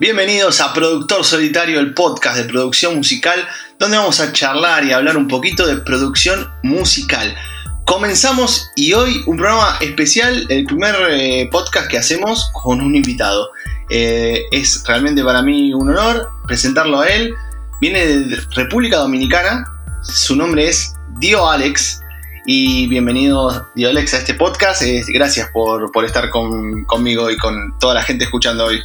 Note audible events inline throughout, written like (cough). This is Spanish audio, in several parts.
Bienvenidos a Productor Solitario, el podcast de producción musical, donde vamos a charlar y hablar un poquito de producción musical. Comenzamos y hoy un programa especial, el primer eh, podcast que hacemos con un invitado. Eh, es realmente para mí un honor presentarlo a él. Viene de República Dominicana, su nombre es Dio Alex. Y bienvenido, Dio Alex, a este podcast. Eh, gracias por, estar conmigo y con toda la gente escuchando hoy.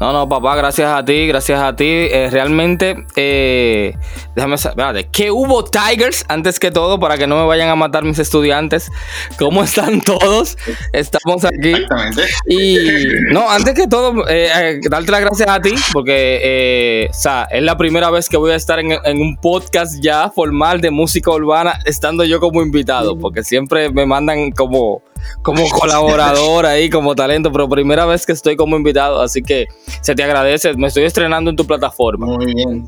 No, no, papá, gracias a ti, gracias a ti. Eh, realmente, eh, déjame saber, ¿qué hubo Tigers antes que todo para que no me vayan a matar mis estudiantes? ¿Cómo están todos? Estamos aquí. Exactamente. Y no, antes que todo, eh, eh, darte las gracias a ti porque, o sea, es la primera vez que voy a estar en, en, un podcast ya formal de música urbana, estando yo como invitado, porque siempre me mandan como como colaborador ahí, como talento, pero primera vez que estoy como invitado, así que se te agradece. Me estoy estrenando en tu plataforma. Muy bien.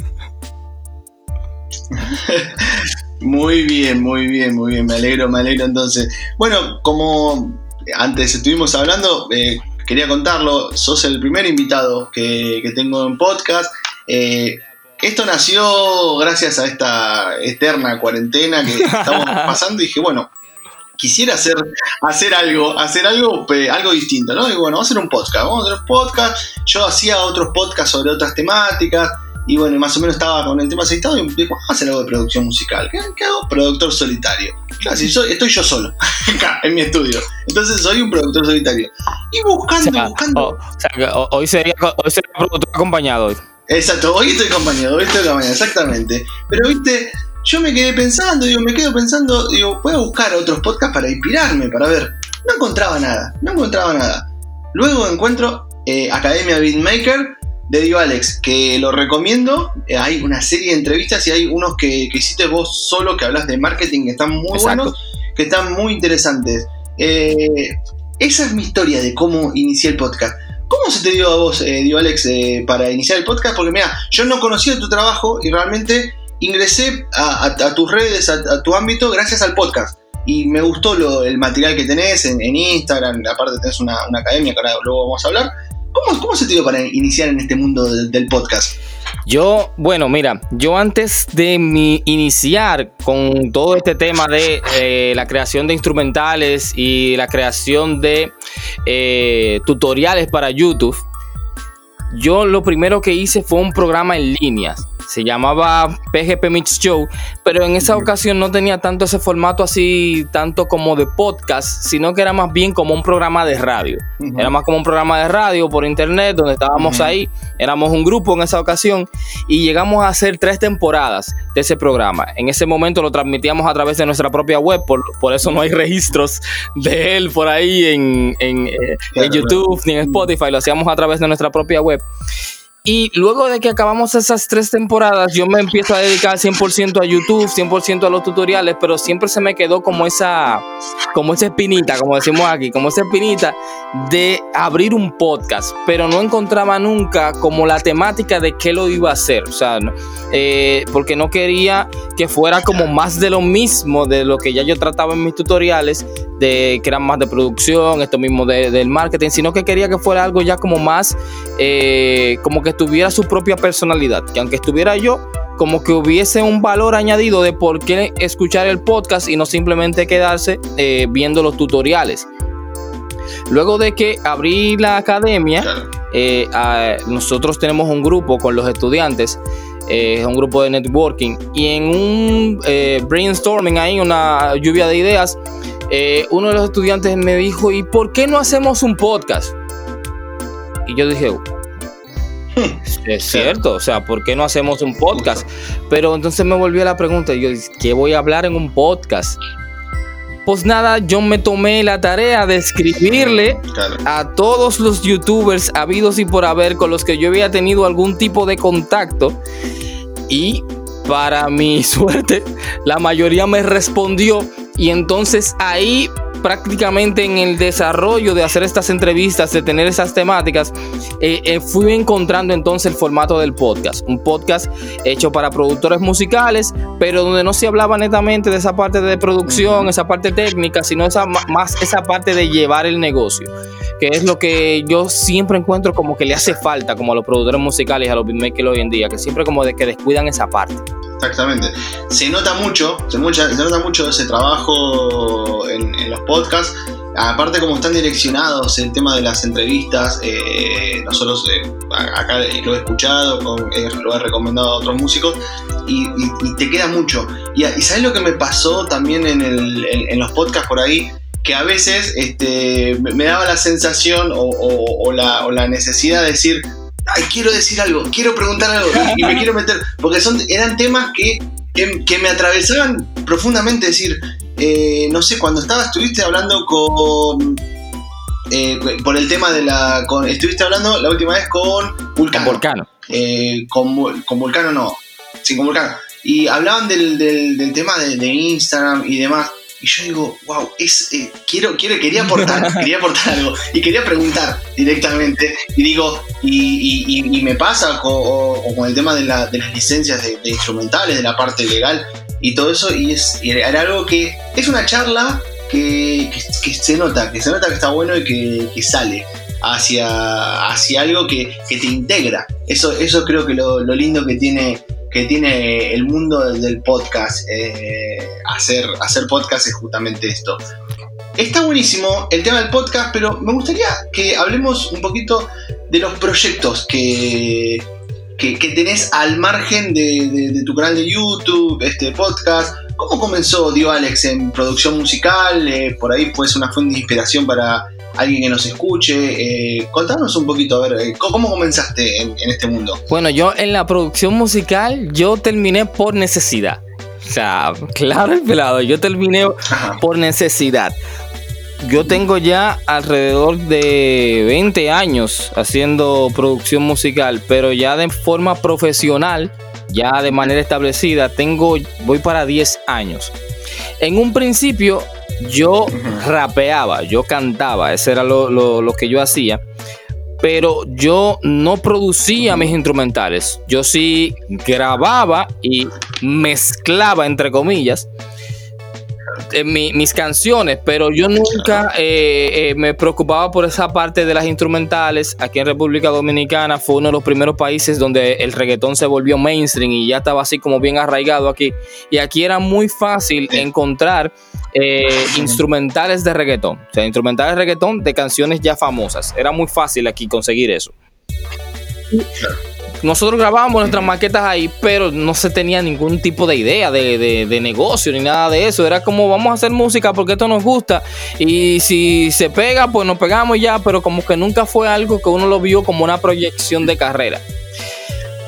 (laughs) muy bien, muy bien, muy bien. Me alegro, me alegro entonces. Bueno, como antes estuvimos hablando, eh, quería contarlo, sos el primer invitado que, tengo en podcast. Eh, esto nació gracias a esta eterna cuarentena que (laughs) estamos pasando y dije, bueno, quisiera hacer, hacer algo, hacer algo, algo distinto, ¿no? Y bueno, vamos a hacer un podcast, vamos a hacer un podcast. Yo hacía otros podcasts sobre otras temáticas. Y bueno, más o menos estaba con el tema aceitado y dije, vamos a hacer algo de producción musical. ¿Qué, hago? Productor solitario. Claro, soy, estoy yo solo, (laughs) acá, en mi estudio. Entonces soy un productor solitario. Y buscando, buscando. o sea, hoy, sería, hoy sería productor acompañado. Exacto, hoy estoy acompañado, hoy estoy acompañado, exactamente. Pero viste, yo me quedé pensando, digo, me quedo pensando, digo, voy a buscar otros podcasts para inspirarme, para ver. No encontraba nada, no encontraba nada. Luego encuentro eh, Academia Beatmaker de Dio Alex, que lo recomiendo. Eh, hay una serie de entrevistas y hay unos que, hiciste vos solo, que hablas de marketing, que están muy buenos, que están muy interesantes. Eh, esa es mi historia de cómo inicié el podcast. ¿Cómo se te dio a vos, Dio Alex, para iniciar el podcast? Porque mira, yo no conocía tu trabajo y realmente ingresé a, tus redes, a, tu ámbito, gracias al podcast. Y me gustó el material que tenés en, Instagram, aparte tenés una, academia que ahora luego vamos a hablar. ¿Cómo, se te dio para iniciar en este mundo del, podcast? Yo, bueno, mira, yo antes de iniciar con todo este tema de eh, la creación de instrumentales y la creación de eh, tutoriales para YouTube, yo lo primero que hice fue un programa en líneas se llamaba PGP Mix Show, pero en esa ocasión no tenía tanto ese formato así, tanto como de podcast, sino que era más bien como un programa de radio. Era más como un programa de radio por internet, donde estábamos ahí, éramos un grupo en esa ocasión y llegamos a hacer tres temporadas de ese programa. En ese momento lo transmitíamos a través de nuestra propia web, por, por eso no hay registros de él por ahí en, en, eh, en YouTube ni en Spotify, lo hacíamos a través de nuestra propia web. 会 Y luego de que acabamos esas tres temporadas, yo me empiezo a dedicar 100% a YouTube, 100% a los tutoriales, pero siempre se me quedó como esa, como esa espinita, como decimos aquí, como esa espinita de abrir un podcast, pero no encontraba nunca como la temática de qué lo iba a hacer, o sea, eh, porque no quería que fuera como más de lo mismo de lo que ya yo trataba en mis tutoriales, de que eran más de producción, esto mismo del marketing, sino que quería que fuera algo ya como más, eh, como que tuviera su propia personalidad, que aunque estuviera yo, como que hubiese un valor añadido de por qué escuchar el podcast y no simplemente quedarse eh, viendo los tutoriales. Luego de que abrí la academia, eh, nosotros tenemos un grupo con los estudiantes, es un grupo de networking, y en un brainstorming ahí, una lluvia de ideas, eh, uno de los estudiantes me dijo, ¿y por qué no hacemos un podcast? Y yo dije. (laughs) es cierto, o sea, ¿por qué no hacemos un podcast? Pero entonces me volvió la pregunta, yo ¿qué voy a hablar en un podcast? Pues nada, yo me tomé la tarea de escribirle a todos los youtubers habidos y por haber con los que yo había tenido algún tipo de contacto y para mi (laughs) suerte, la mayoría me respondió y entonces ahí prácticamente en el desarrollo de hacer estas entrevistas, de tener esas temáticas, eh, eh, fui encontrando entonces el formato del podcast. Un podcast hecho para productores musicales, pero donde no se hablaba netamente de esa parte de producción, esa parte técnica, sino esa, más esa parte de llevar el negocio, que es lo que yo siempre encuentro como que le hace falta como a los productores musicales a los beatmakers hoy en día, que siempre como de que descuidan esa parte. Exactamente. Se nota mucho, se, mucha, se nota mucho ese trabajo en, los podcasts. Aparte como están direccionados el tema de las entrevistas, eh, nosotros eh, acá lo he escuchado, eh, lo he recomendado a otros músicos y, te queda mucho. Y, ¿sabes lo que me pasó también en, los podcasts por ahí? Que a veces este, me daba la sensación o la necesidad de decir, ay, quiero decir algo, quiero preguntar algo y me quiero meter, porque son, eran temas que, que, me atravesaban profundamente, decir, eh, no sé, cuando estaba, estuviste hablando con... Eh, por el tema de la... Con, estuviste hablando la última vez con Vulcano. Con Vulcano. Eh, con, con, Vulcano no. Sí, con Vulcano. Y hablaban del, del, tema de, de Instagram y demás. Y yo digo, wow, es, eh, quiero, quiero, quería aportar, (laughs) quería aportar algo. Y quería preguntar directamente. Y digo, y, me pasa con, el tema de, las licencias de, instrumentales, de la parte legal y todo eso. Y, es, era algo que es una charla que, se nota, que se nota que está bueno y que, sale hacia, hacia algo que, te integra. Eso, eso creo que lo, lo lindo que tiene que tiene el mundo del podcast, eh, hacer, hacer podcast es justamente esto. Está buenísimo el tema del podcast, pero me gustaría que hablemos un poquito de los proyectos que, que, tenés al margen de, tu canal de YouTube, este podcast. ¿Cómo comenzó Dio Alex en producción musical? Eh, por ahí puede una fuente de inspiración para alguien que nos escuche. Eh, contanos un poquito, a ver, eh, ¿cómo comenzaste en, este mundo? Bueno, yo en la producción musical, yo terminé por necesidad. O sea, claro el pelado, yo terminé por necesidad. Yo tengo ya alrededor de 20 años haciendo producción musical, pero ya de forma profesional, ya de manera establecida, tengo, voy para 10 años. En un principio yo rapeaba, yo cantaba, eso era lo, que yo hacía pero yo no producía mis instrumentales. Yo sí grababa y mezclaba, entre comillas, mis canciones, pero yo nunca eh, eh, me preocupaba por esa parte de las instrumentales. Aquí en República Dominicana fue uno de los primeros países donde el reggaetón se volvió mainstream y ya estaba así como bien arraigado aquí. Y aquí era muy fácil encontrar eh, instrumentales de reggaetón, o sea, instrumentales de reggaetón de canciones ya famosas. Era muy fácil aquí conseguir eso nosotros grabábamos nuestras maquetas ahí, pero no se tenía ningún tipo de idea de, negocio ni nada de eso. Era como vamos a hacer música porque esto nos gusta y si se pega, pues nos pegamos ya, pero como que nunca fue algo que uno lo vio como una proyección de carrera.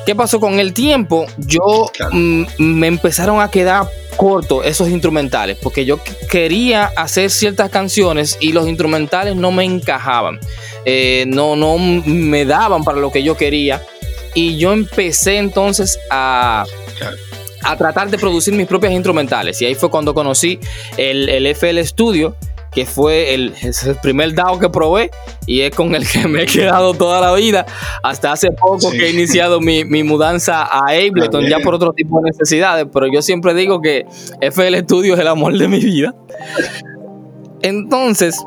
¿Qué pasó con el tiempo? Yo mm, me empezaron a quedar cortos esos instrumentales porque yo quería hacer ciertas canciones y los instrumentales no me encajaban. Eh, no, no me daban para lo que yo quería. Y yo empecé entonces a, a tratar de producir mis propias instrumentales. Y ahí fue cuando conocí el, el FL Studio, que fue el, el, primer DAO que probé y es con el que me he quedado toda la vida. Hasta hace poco que he iniciado mi, mi, mudanza a Ableton, ya por otro tipo de necesidades. Pero yo siempre digo que FL Studio es el amor de mi vida. Entonces,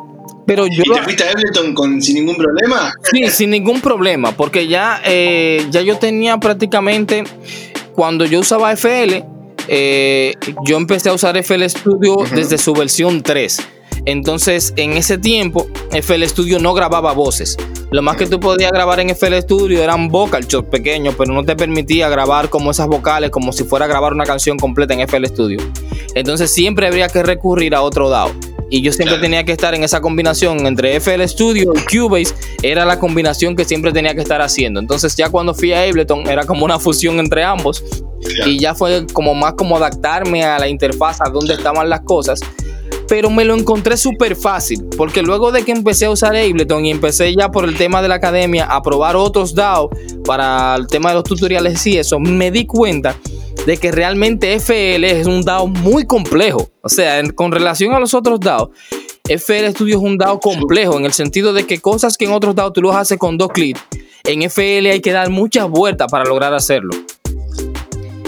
pero yo, ¿Y te fuiste a Ableton con, sin ningún problema? Sí, sin ningún problema, porque ya, eh, ya yo tenía prácticamente, cuando yo usaba FL, eh, yo empecé a usar FL Studio desde su versión 3. Entonces, en ese tiempo, FL Studio no grababa voces. Lo más que tú podías grabar en FL Studio eran vocal shots pequeños, pero no te permitía grabar como esas vocales, como si fuera a grabar una canción completa en FL Studio. Entonces, siempre habría que recurrir a otro DAO y yo siempre tenía que estar en esa combinación entre FL Studio y Cubase, era la combinación que siempre tenía que estar haciendo. Entonces ya cuando fui a Ableton era como una fusión entre ambos y ya fue como más como adaptarme a la interfaz, a dónde estaban las cosas. Pero me lo encontré súper fácil, porque luego de que empecé a usar Ableton y empecé ya por el tema de la academia a probar otros DAO para el tema de los tutoriales y eso, me di cuenta de que realmente FL es un DAO muy complejo. O sea, con relación a los otros DAO, FL Studio es un DAO complejo en el sentido de que cosas que en otros DAO tú los haces con dos clics, en FL hay que dar muchas vueltas para lograr hacerlo.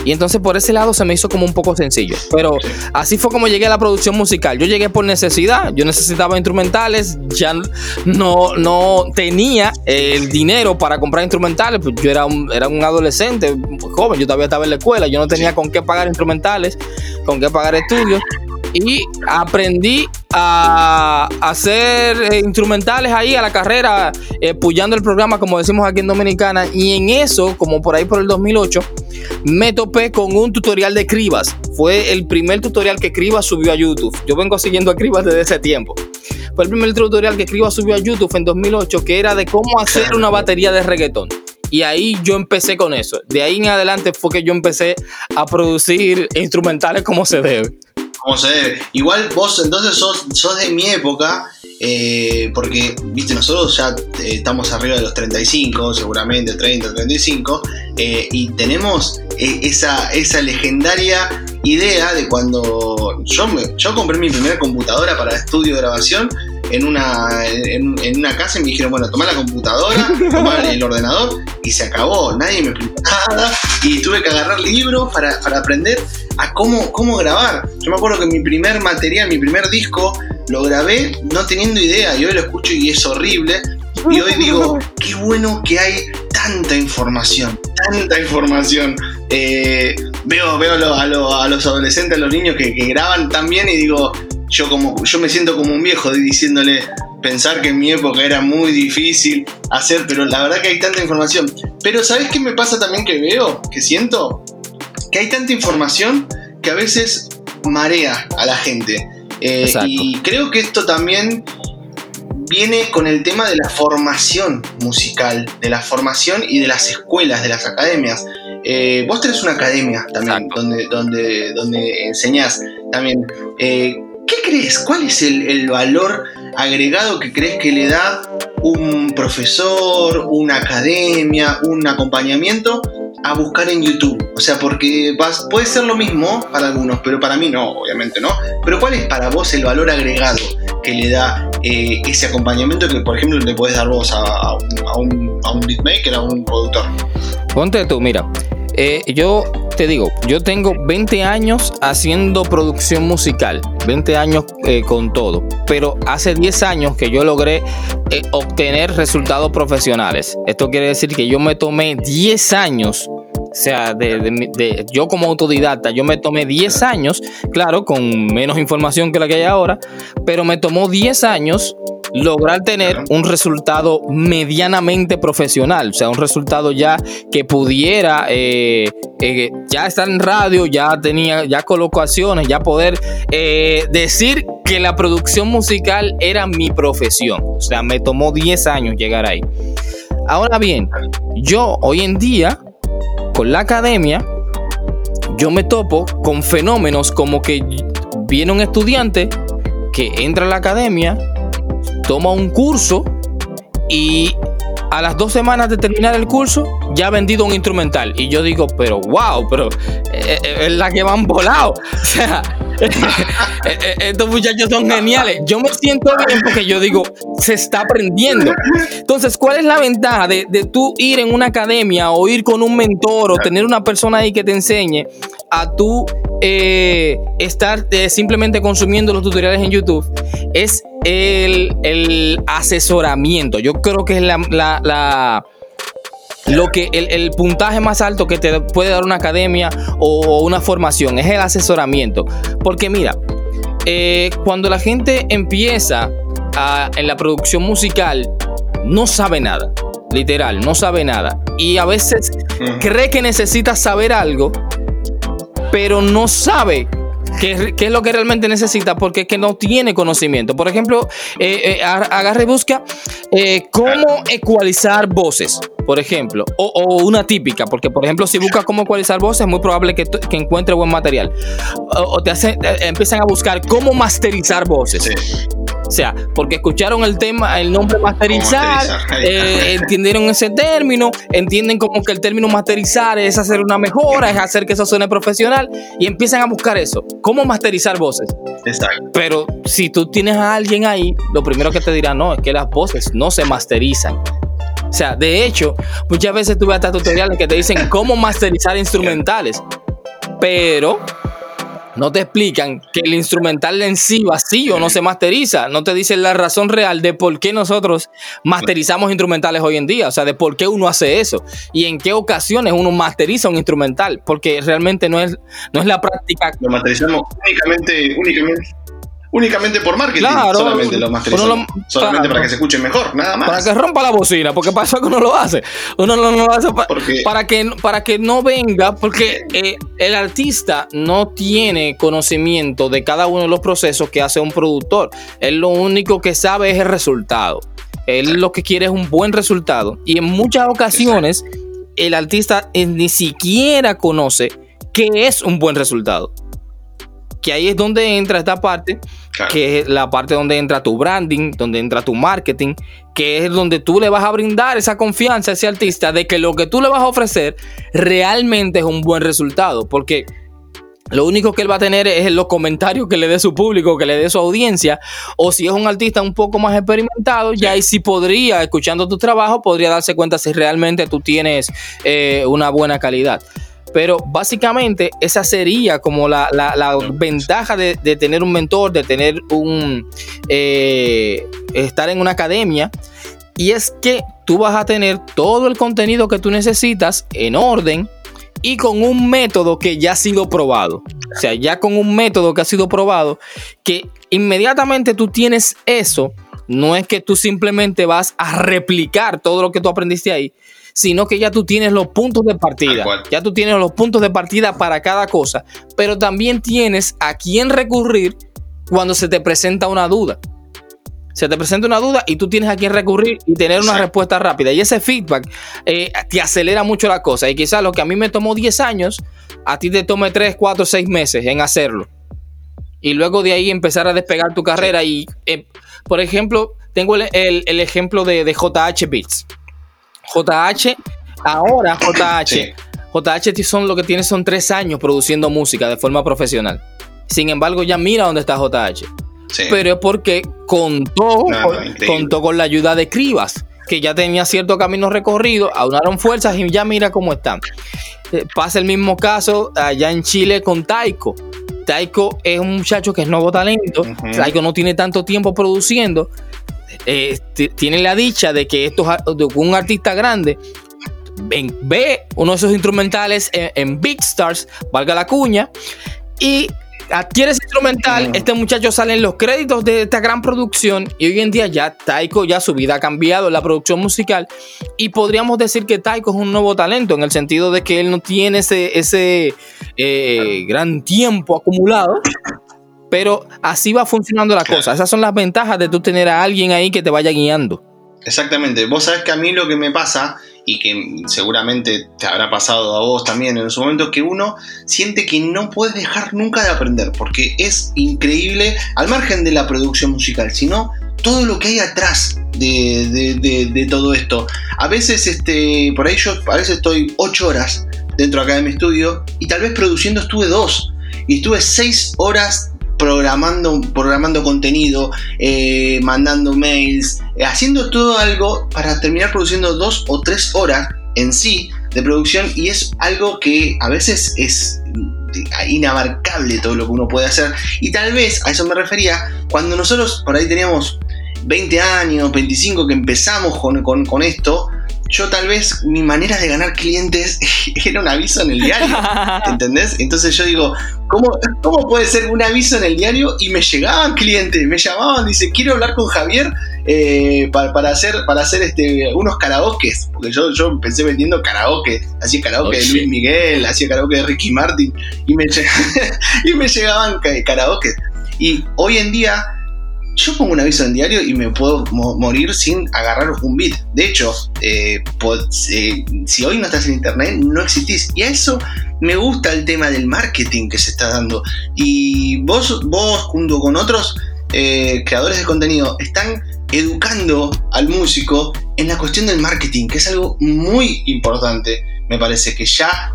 Y entonces por ese lado se me hizo como un poco sencillo. Pero así fue como llegué a la producción musical. Yo llegué por necesidad. Yo necesitaba instrumentales. Ya no, no tenía el dinero para comprar instrumentales. Pues yo era un, era un adolescente, joven. Yo todavía estaba en la escuela. Yo no tenía con qué pagar instrumentales, con qué pagar estudios y aprendí a hacer eh, instrumentales ahí a la carrera, eh, puyando el programa, como decimos aquí en Dominicana. Y en eso, como por ahí por el 2008, me topé con un tutorial de Cribas. Fue el primer tutorial que Cribas subió a YouTube. Yo vengo siguiendo a Cribas desde ese tiempo. Fue el primer tutorial que Cribas subió a YouTube en 2008, que era de cómo hacer una batería de reggaetón. Y ahí yo empecé con eso. De ahí en adelante fue que yo empecé a producir instrumentales como se debe como se debe. Igual vos entonces sos, sos de mi época, eh, porque, viste, nosotros ya eh, estamos arriba de los 35, seguramente 30, 35, eh, y tenemos esa, esa legendaria idea de cuando yo, yo compré mi primera computadora para estudio de grabación en una, en, una casa y me dijeron, bueno, toma la computadora, toma (laughs) el ordenador y se acabó, nadie me explicó nada y tuve que agarrar libros para, para aprender a cómo, cómo grabar. Yo me acuerdo que mi primer material, mi primer disco, lo grabé no teniendo idea y hoy lo escucho y es horrible. Y hoy digo, (laughs) qué bueno que hay tanta información, tanta información. Eh, veo veo a, los adolescentes, a los niños que, que graban también y digo, yo, como, yo me siento como un viejo diciéndole, pensar que en mi época era muy difícil hacer, pero la verdad que hay tanta información. Pero ¿sabes qué me pasa también que veo, que siento? Que hay tanta información que a veces marea a la gente. Eh, y creo que esto también viene con el tema de la formación musical, de la formación y de las escuelas, de las academias. Eh, vos tenés una academia también donde, donde, donde enseñás también. Eh, ¿Qué crees? ¿Cuál es el, valor agregado que crees que le da un profesor, una academia, un acompañamiento a buscar en YouTube? O sea, porque puede ser lo mismo para algunos, pero para mí no, obviamente no. Pero ¿cuál es para vos el valor agregado que le da eh, ese acompañamiento que, por ejemplo, le puedes dar vos a, un, a un beatmaker, a un productor? Ponte tú, mira, eh, yo te digo, yo tengo 20 años haciendo producción musical, 20 años eh, con todo, pero hace 10 años que yo logré eh, obtener resultados profesionales. Esto quiere decir que yo me tomé 10 años o sea, de, yo como autodidacta, yo me tomé 10 años, claro, con menos información que la que hay ahora, pero me tomó 10 años lograr tener un resultado medianamente profesional, o sea, un resultado ya que pudiera eh, eh, ya estar en radio, ya tenía ya colocaciones, ya poder eh, decir que la producción musical era mi profesión. O sea, me tomó 10 años llegar ahí. Ahora bien, yo hoy en día, con la academia, yo me topo con fenómenos como que viene un estudiante que entra a la academia, toma un curso y a las dos semanas de terminar el curso ya ha vendido un instrumental. Y yo digo, pero wow, pero eh, eh, es la que van volado. (laughs) O sea, (laughs) eh, estos muchachos son geniales. Yo me siento bien porque yo digo, se está aprendiendo. Entonces, ¿cuál es la ventaja de, de tú ir en una academia o ir con un mentor o tener una persona ahí que te enseñe a tú estar simplemente consumiendo los tutoriales en YouTube? Es el, asesoramiento. Yo creo que es la, lo que el, puntaje más alto que te puede dar una academia o, una formación es el asesoramiento. Porque mira, eh, cuando la gente empieza en la producción musical, no sabe nada. Literal, no sabe nada. Y a veces cree que necesita saber algo, pero no sabe ¿Qué, es lo que realmente necesita? Porque es que no tiene conocimiento. Por ejemplo, eh, eh, agarre y busca eh, cómo ecualizar voces, por ejemplo, o, una típica, porque por ejemplo, si buscas cómo ecualizar voces, es muy probable que, encuentre buen material. O, te hacen, empiezan a buscar cómo masterizar voces. Sea, porque escucharon el tema, el nombre masterizar, eh, entendieron ese término, entienden como que el término masterizar es hacer una mejora, es hacer que eso suene profesional y empiezan a buscar eso. ¿Cómo masterizar voces? Exacto. Pero si tú tienes a alguien ahí, lo primero que te dirá, no, es que las voces no se masterizan. O sea, de hecho, muchas veces tuve hasta tutoriales que te dicen cómo masterizar instrumentales. Pero no te explican que el instrumental en sí vacío no se masteriza, no te dicen la razón real de por qué nosotros masterizamos instrumentales hoy en día, o sea, de por qué uno hace eso y en qué ocasiones uno masteriza un instrumental, porque realmente no es, no es la práctica. Lo masterizamos únicamente, únicamente únicamente por marketing. solamente lo masterizamos. solamente para que se escuche mejor, nada más. Para que rompa la bocina, porque para eso que uno lo hace. Uno no, lo hace para, que, para que no venga, porque eh, el artista no tiene conocimiento de cada uno de los procesos que hace un productor. Él lo único que sabe es el resultado. Él lo que quiere es un buen resultado. Y en muchas ocasiones, el artista ni siquiera conoce qué es un buen resultado que ahí es donde entra esta parte, que es la parte donde entra tu branding, donde entra tu marketing, que es donde tú le vas a brindar esa confianza a ese artista de que lo que tú le vas a ofrecer realmente es un buen resultado, porque lo único que él va a tener es los comentarios que le dé su público, que le dé su audiencia. O si es un artista un poco más experimentado, ya ahí sí podría, escuchando tu trabajo, podría darse cuenta si realmente tú tienes eh, una buena calidad. Pero básicamente esa sería como la, ventaja de, tener un mentor, de tener un... Eh, estar en una academia. Y es que tú vas a tener todo el contenido que tú necesitas en orden y con un método que ya ha sido probado. O sea, ya con un método que ha sido probado, que inmediatamente tú tienes eso, no es que tú simplemente vas a replicar todo lo que tú aprendiste ahí, sino que ya tú tienes los puntos de partida. Ya tú tienes los puntos de partida para cada cosa, pero también tienes a quién recurrir cuando se te presenta una duda. Se te presenta una duda y tú tienes a quién recurrir y tener una respuesta rápida. Y ese feedback eh, te acelera mucho la cosa. Y quizás lo que a mí me tomó 10 años, a ti te tome 3, 4, 6 meses en hacerlo. Y luego de ahí empezar a despegar tu carrera. Y, eh, por ejemplo, tengo el, ejemplo de, de JH Beats. JH, ahora JH, JH son lo que tiene son tres años produciendo música de forma profesional. Sin embargo, ya mira dónde está JH. Pero es porque contó, contó con la ayuda de Cribas, que ya tenía cierto camino recorrido, aunaron fuerzas y ya mira cómo están. Eh, pasa el mismo caso allá en Chile con Taiko. Taiko es un muchacho que es nuevo talento. Taiko no tiene tanto tiempo produciendo, eh, tiene la dicha de que esto, un artista grande ve uno de esos instrumentales en, Big Stars, valga la cuña, y adquiere ese instrumental, este muchacho sale en los créditos de esta gran producción y hoy en día ya Taiko, ya su vida ha cambiado en la producción musical. Y podríamos decir que Taiko es un nuevo talento en el sentido de que él no tiene ese, ese eh, gran tiempo acumulado pero así va funcionando la cosa. Esas son las ventajas de tú tener a alguien ahí que te vaya guiando. Exactamente. Vos sabés que a mí lo que me pasa, y que seguramente te habrá pasado a vos también en su momento, que uno siente que no puedes dejar nunca de aprender, porque es increíble, al margen de la producción musical, sino todo lo que hay atrás de, todo esto. A veces, este, por ahí yo a veces estoy ocho horas dentro acá de mi estudio y tal vez produciendo estuve dos. Y estuve seis horas programando, programando contenido, eh, mandando mails, eh, haciendo todo algo para terminar produciendo dos o tres horas en sí de producción. Y es algo que a veces es inabarcable todo lo que uno puede hacer. Y tal vez a eso me refería cuando nosotros por ahí teníamos 20 años, 25 que empezamos con, con esto, yo tal vez mi manera de ganar clientes (laughs) era un aviso en el diario, (laughs) ¿entendés? Entonces yo digo, ¿cómo, ¿cómo puede ser un aviso en el diario? Y me llegaban clientes, me llamaban, dice, quiero hablar con Javier eh, para, hacer, para hacer este, unos karaokes, porque yo, yo empecé vendiendo karaoke, hacía karaoke de Luis Miguel, hacía karaoke de Ricky Martin, y me, (laughs) y me llegaban karaoke. Y hoy en día yo pongo un aviso en diario y me puedo morir sin agarrar un beat. De hecho, eh, eh, si hoy no estás en internet, no existís. Y a eso me gusta el tema del marketing que se está dando. Y vos, vos junto con otros, eh, creadores de contenido están educando al músico en la cuestión del marketing, que es algo muy importante. Me parece que ya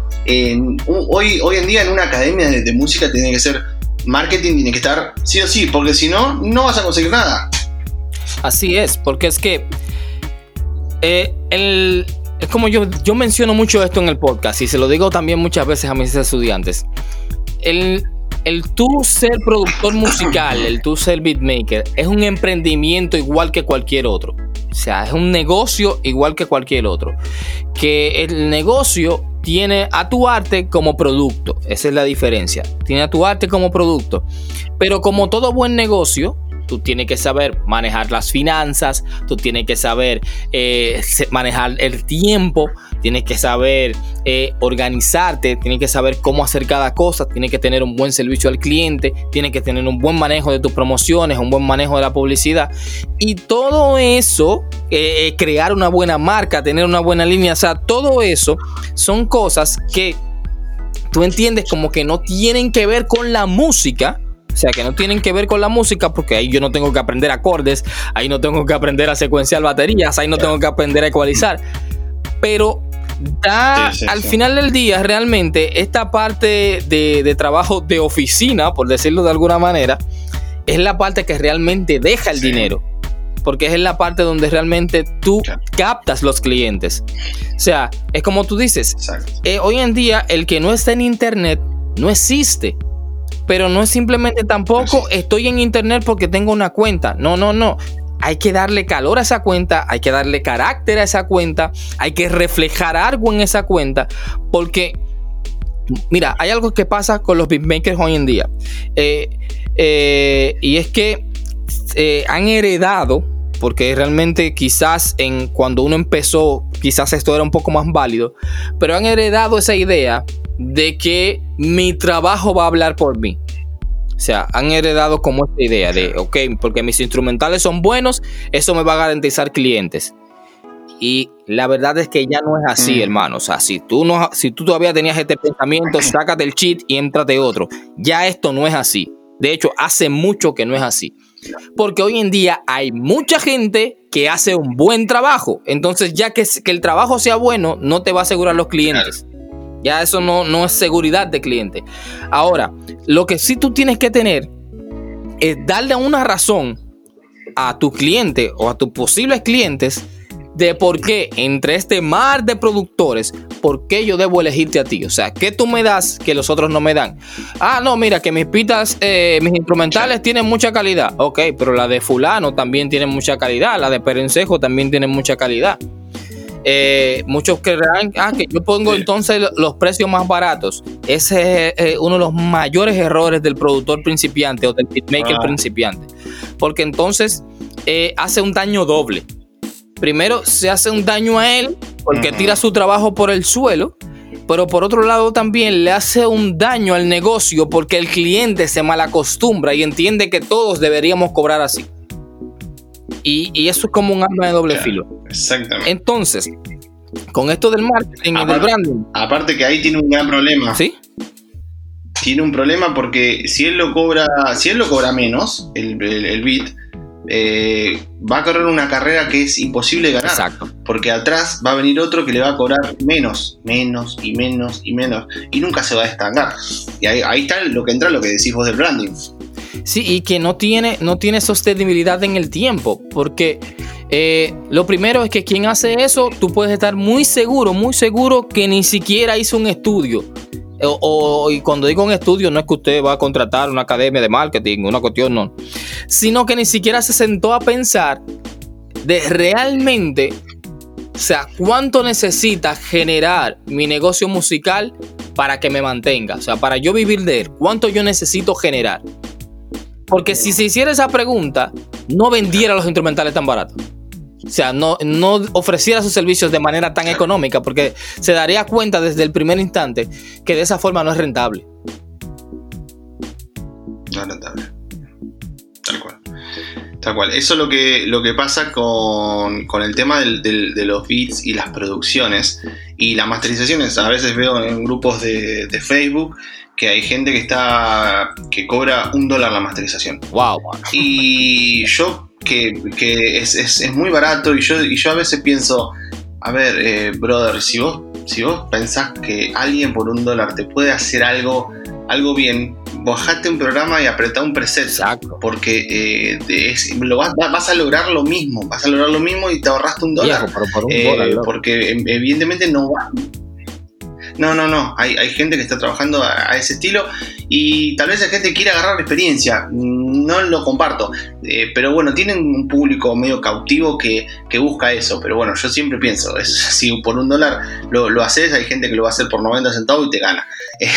hoy, hoy en día en una academia de, música tiene que ser marketing, tiene que estar sí o sí, porque si no, no vas a conseguir nada. Así es, porque es que eh, es como yo, yo menciono mucho esto en el podcast y se lo digo también muchas veces a mis estudiantes. El, el tú ser productor musical, el tú ser beatmaker, es un emprendimiento igual que cualquier otro. O sea, es un negocio igual que cualquier otro. Que el negocio tiene a tu arte como producto. Esa es la diferencia. Tiene a tu arte como producto. Pero como todo buen negocio, tú tienes que saber manejar las finanzas, tú tienes que saber eh, manejar el tiempo, tienes que saber eh, organizarte, tienes que saber cómo hacer cada cosa, tienes que tener un buen servicio al cliente, tienes que tener un buen manejo de tus promociones, un buen manejo de la publicidad. Y todo eso, eh, crear una buena marca, tener una buena línea, o sea, todo eso son cosas que tú entiendes como que no tienen que ver con la música, sea, que no tienen que ver con la música, porque ahí yo no tengo que aprender acordes, ahí no tengo que aprender a secuenciar baterías, ahí no tengo que aprender a ecualizar. Pero da al final del día realmente esta parte de, trabajo de oficina, por decirlo de alguna manera, es la parte que realmente deja el dinero. Porque es la parte donde realmente tú captas los clientes. O sea, es como tú dices, eh, hoy en día el que no está en internet no existe pero no es simplemente tampoco estoy en internet porque tengo una cuenta. No, no, no. Hay que darle calor a esa cuenta, hay que darle carácter a esa cuenta, hay que reflejar algo en esa cuenta, porque, mira, hay algo que pasa con los beatmakers hoy en día. Eh, eh, y es que eh, han heredado, porque realmente quizás en cuando uno empezó, quizás esto era un poco más válido, pero han heredado esa idea de que mi trabajo va a hablar por mí. O sea, han heredado como esta idea de, ok, porque mis instrumentales son buenos, eso me va a garantizar clientes. Y la verdad es que ya no es así, mm. hermano. O sea, si tú, no, si tú todavía tenías este pensamiento, (clears throat) sácate el cheat y éntrate otro. Ya esto no es así. De hecho, hace mucho que no es así. Porque hoy en día hay mucha gente que hace un buen trabajo. Entonces, ya que, que el trabajo sea bueno, no te va a asegurar los clientes. Ya eso no, no es seguridad de cliente. Ahora, lo que sí tú tienes que tener es darle una razón a tu cliente o a tus posibles clientes de por qué entre este mar de productores, por qué yo debo elegirte a ti. O sea, ¿qué tú me das que los otros no me dan? Ah, no, mira, que mis pitas, eh, mis instrumentales tienen mucha calidad. Ok, pero la de fulano también tiene mucha calidad, la de Perencejo también tiene mucha calidad. Eh, muchos creerán ah, que yo pongo entonces los precios más baratos. Ese es eh, uno de los mayores errores del productor principiante o del beatmaker ah. principiante. Porque entonces eh, hace un daño doble. Primero se hace un daño a él porque tira su trabajo por el suelo. Pero por otro lado también le hace un daño al negocio porque el cliente se malacostumbra y entiende que todos deberíamos cobrar así. Y, eso es como un arma de doble filo. Exactamente. Entonces, con esto del marketing y del branding. Aparte que ahí tiene un gran problema. ¿Sí? Tiene un problema porque si él lo cobra, si él lo cobra menos, el, el, bit, eh, va a correr una carrera que es imposible ganar. Exacto. Porque atrás va a venir otro que le va a cobrar menos, menos y menos y menos. Y nunca se va a estancar. Y ahí, ahí está lo que entra lo que decís vos del branding. Sí, y que no tiene, no tiene sostenibilidad en el tiempo, porque eh, lo primero es que quien hace eso, tú puedes estar muy seguro, muy seguro que ni siquiera hizo un estudio. O, y cuando digo un estudio, no es que usted va a contratar una academia de marketing, una cuestión, no. Sino que ni siquiera se sentó a pensar de realmente, o sea, cuánto necesita generar mi negocio musical para que me mantenga. O sea, para yo vivir de él, cuánto yo necesito generar. Porque si se hiciera esa pregunta, no vendiera los instrumentales tan baratos. O sea, no, no ofreciera sus servicios de manera tan económica, porque se daría cuenta desde el primer instante que de esa forma no es rentable. No es rentable. Tal cual. Tal cual. Eso es lo que, lo que pasa con, el tema de los beats y las producciones y las masterizaciones. A veces veo en grupos de, de Facebook que hay gente que está que cobra un dólar la masterización. Wow. Y yo que, que es, es, es, muy barato y yo, y yo a veces pienso, a ver, eh, brother, si vos, si vos pensás que alguien por un dólar te puede hacer algo, algo bien, bajate un programa y apretá un preset. Exacto. Porque eh, es, lo vas, vas, a lograr lo mismo, vas a lograr lo mismo y te ahorraste un dólar. Viejo, pero por un Eh, dólar, porque em- evidentemente no va. No, no, no. Hay, hay gente que está trabajando a, a ese estilo y tal vez la gente quiere agarrar experiencia. No lo comparto. Eh, pero bueno, tienen un público medio cautivo que, que busca eso. Pero bueno, yo siempre pienso, (laughs) es, si por un dólar lo, lo haces, hay gente que lo va a hacer por 90 centavos y te gana. (laughs) Eh,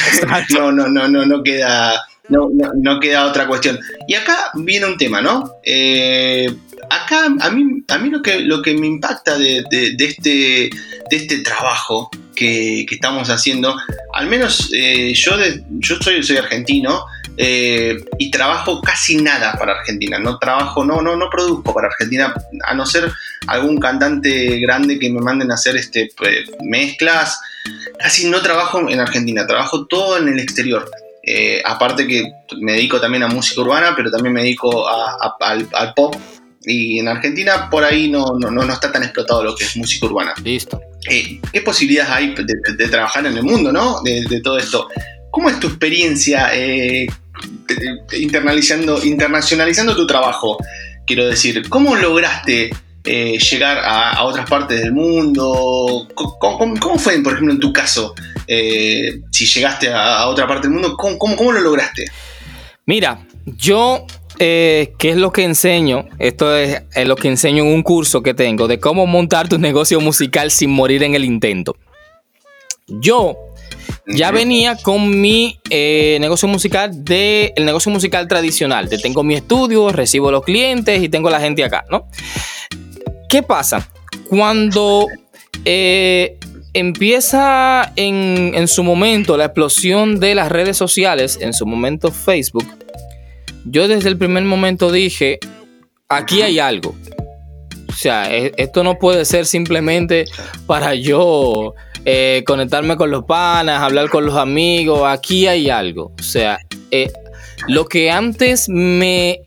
no, no, no, no, no queda. No, no, no queda otra cuestión. Y acá viene un tema, ¿no? Eh, acá a mí, a mí lo, que, lo que me impacta de, de- este, de este trabajo que, que estamos haciendo, al menos eh, yo, de- yo soy, argentino eh, y trabajo casi nada para Argentina. No trabajo, no, no, no produzco para Argentina, a no ser algún cantante grande que me manden a hacer este, pues, mezclas. Casi no trabajo en Argentina, trabajo todo en el exterior. Eh, aparte que me dedico también a música urbana, pero también me dedico al pop. Y en Argentina por ahí no, no, no- está tan explotado lo que es música urbana. Listo. Eh, ¿Qué posibilidades hay de, de- de trabajar en el mundo, no? De, de todo esto. ¿Cómo es tu experiencia eh, internalizando, internacionalizando tu trabajo? Quiero decir, ¿cómo lograste eh, llegar a, a otras partes del mundo? ¿Cómo, cómo- cómo fue, por ejemplo, en tu caso? Eh, si llegaste a, a otra parte del mundo, ¿cómo, cómo, cómo lo lograste? Mira, yo, eh, ¿qué es lo que enseño? Esto es, es lo que enseño en un curso que tengo de cómo montar tu negocio musical sin morir en el intento. Yo ya venía con mi eh, negocio musical de el negocio musical tradicional. De tengo mi estudio, recibo los clientes y tengo la gente acá, ¿no? ¿Qué pasa? Cuando eh, empieza en, en su momento la explosión de las redes sociales, en su momento Facebook, yo desde el primer momento dije, aquí hay algo. O sea, e- esto no puede ser simplemente para yo eh, conectarme con los panas, hablar con los amigos. Aquí hay algo. O sea, eh, lo que antes me,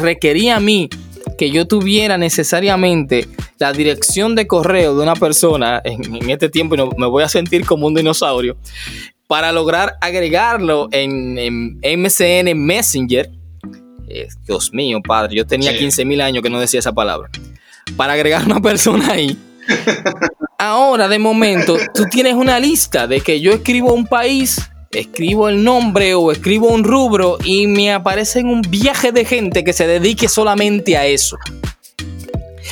requería a mí que yo tuviera necesariamente la dirección de correo de una persona en, en este tiempo, no, me voy a sentir como un dinosaurio, para lograr agregarlo en, en MCN Messenger. Eh, Dios mío, padre, yo tenía Sí. 15 mil años que no decía esa palabra. Para agregar una (laughs) persona ahí. Ahora, de momento, tú tienes una lista de que yo escribo un país, escribo el nombre o escribo un rubro y me aparece en un viaje de gente que se dedique solamente a eso.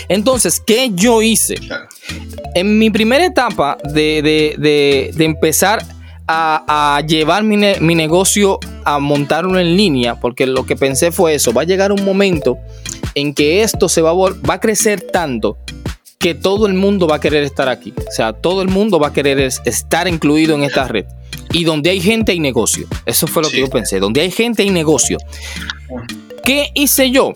Entonces, ¿qué yo hice? En mi primera etapa de, de- de- de empezar a, a llevar mi, ne- mi negocio a montarlo en línea, porque lo que pensé fue eso, va a llegar un momento en que esto se va a, vol- va a crecer tanto que todo el mundo va a querer estar aquí. O sea, todo el mundo va a querer es- estar incluido en esta red. Y donde hay gente hay negocio. Eso fue lo Sí. que yo pensé. Donde hay gente hay negocio. ¿Qué hice yo?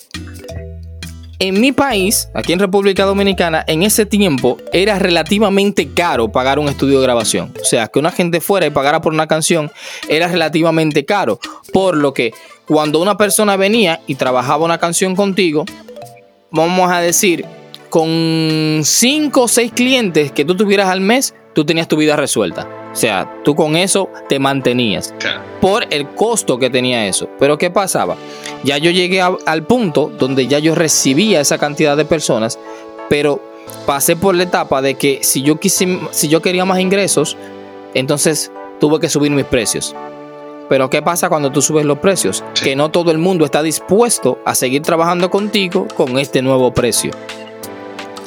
En mi país, aquí en República Dominicana, en ese tiempo era relativamente caro pagar un estudio de grabación. O sea, que una gente fuera y pagara por una canción era relativamente caro. Por lo que cuando una persona venía y trabajaba una canción contigo, vamos a decir, con cinco o seis clientes que tú tuvieras al mes, tú tenías tu vida resuelta. O sea, tú con eso te mantenías por el costo que tenía eso. Pero ¿qué pasaba? Ya yo llegué a- al punto donde ya yo recibía esa cantidad de personas, pero pasé por la etapa de que si yo, quise, si yo quería más ingresos, entonces tuve que subir mis precios. Pero ¿qué pasa cuando tú subes los precios? Sí. Que no todo el mundo está dispuesto a seguir trabajando contigo con este nuevo precio.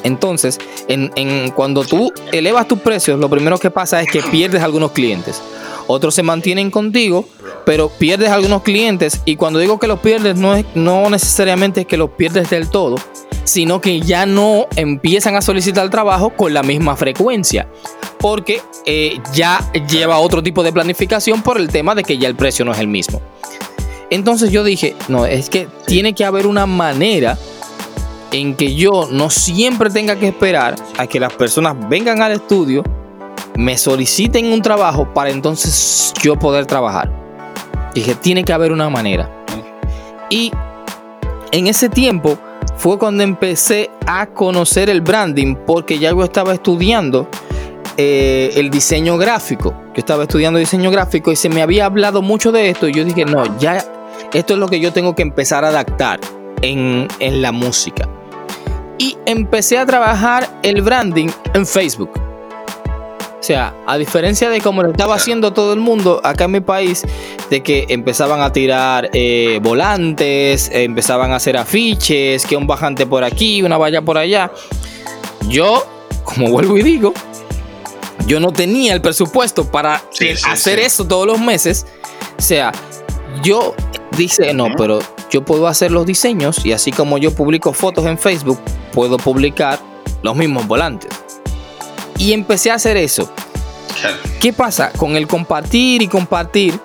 Entonces, en, en- cuando tú elevas tus precios, lo primero que pasa es que pierdes algunos clientes. Otros se mantienen contigo, pero pierdes algunos clientes. Y cuando digo que los pierdes, no, es, no necesariamente es que los pierdes del todo, sino que ya no empiezan a solicitar trabajo con la misma frecuencia. Porque eh, ya lleva otro tipo de planificación por el tema de que ya el precio no es el mismo. Entonces yo dije, no, es que tiene que haber una manera en que yo no siempre tenga que esperar a que las personas vengan al estudio, me soliciten un trabajo para entonces yo poder trabajar. Dije, tiene que haber una manera. Y en ese tiempo fue cuando empecé a conocer el branding, porque ya yo estaba estudiando eh, el diseño gráfico. Yo estaba estudiando diseño gráfico y se me había hablado mucho de esto. Y yo dije, no, ya esto es lo que yo tengo que empezar a adaptar en, en la música. Empecé a trabajar el branding en Facebook. O sea, a diferencia de como lo estaba haciendo todo el mundo acá en mi país, de que empezaban a tirar eh, volantes, empezaban a hacer afiches, que un bajante por aquí, una valla por allá. Yo, como vuelvo y digo, yo no tenía el presupuesto para hacer eso todos los meses. O sea, yo dice, no, pero yo puedo hacer los diseños y así como yo publico fotos en Facebook, puedo publicar los mismos volantes. Y empecé a hacer eso. ¿Qué pasa? Con el compartir y compartir,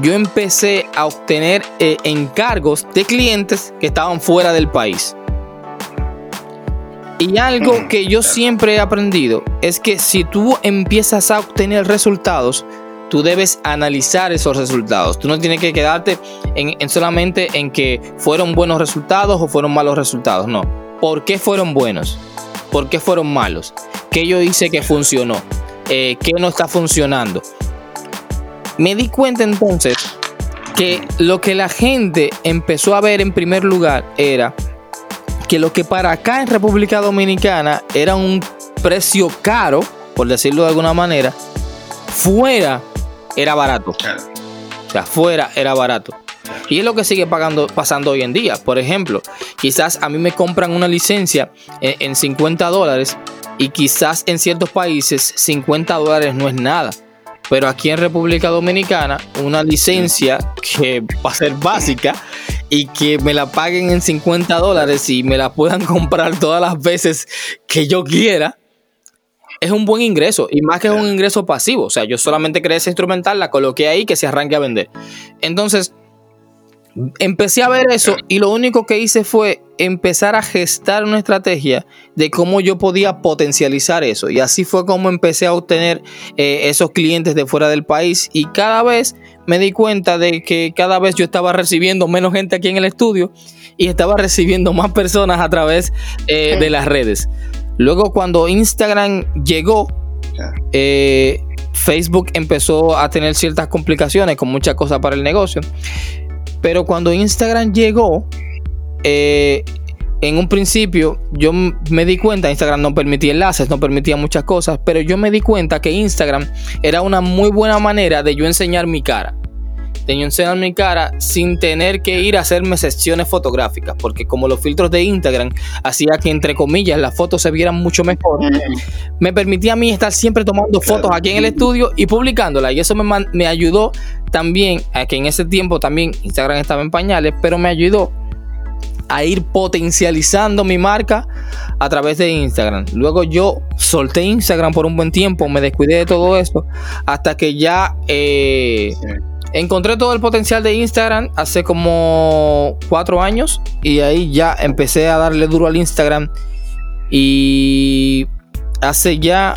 yo empecé a obtener eh, encargos de clientes que estaban fuera del país. Y algo mm, que yo siempre he aprendido es que si tú empiezas a obtener resultados, tú debes analizar esos resultados. Tú no tienes que quedarte en, solamente en que fueron buenos resultados o fueron malos resultados. No. ¿Por qué fueron buenos? ¿Por qué fueron malos? ¿Qué yo hice que funcionó? Eh, ¿Qué no está funcionando? Me di cuenta entonces que lo que la gente empezó a ver en primer lugar era que lo que para acá en República Dominicana era un precio caro, por decirlo de alguna manera, fuera era barato. O sea, fuera era barato. Y es lo que sigue pagando, pasando hoy en día. Por ejemplo, quizás a mí me compran una licencia en, en 50 dólares y quizás en ciertos países 50 dólares no es nada. Pero aquí en República Dominicana, una licencia que va a ser básica y que me la paguen en 50 dólares y me la puedan (laughs) comprar todas las veces que yo quiera, es un buen ingreso. Y más que es un ingreso pasivo. O sea, yo solamente creé esa instrumental, la coloqué ahí que se arranque a vender. Entonces, Empecé a ver eso y lo único que hice fue empezar a gestar una estrategia de cómo yo podía potencializar eso. Y así fue como empecé a obtener eh, esos clientes de fuera del país. Y cada vez me di cuenta de que cada vez yo estaba recibiendo menos gente aquí en el estudio y estaba recibiendo más personas a través eh, de las redes. Luego cuando Instagram llegó, eh, Facebook empezó a tener ciertas complicaciones con muchas cosas para el negocio. Pero cuando Instagram llegó, eh, en un principio yo me di cuenta, Instagram no permitía enlaces, no permitía muchas cosas, pero yo me di cuenta que Instagram era una muy buena manera de yo enseñar mi cara. Yo enseñar mi cara sin tener que ir a hacerme sesiones fotográficas, porque como los filtros de Instagram hacía que entre comillas las fotos se vieran mucho mejor, me permitía a mí estar siempre tomando fotos aquí en el estudio y publicándolas. Y eso me, me ayudó también a que en ese tiempo también Instagram estaba en pañales, pero me ayudó a ir potencializando mi marca a través de Instagram. Luego yo solté Instagram por un buen tiempo, me descuidé de todo esto, hasta que ya eh, encontré todo el potencial de Instagram hace como cuatro años y ahí ya empecé a darle duro al Instagram y hace ya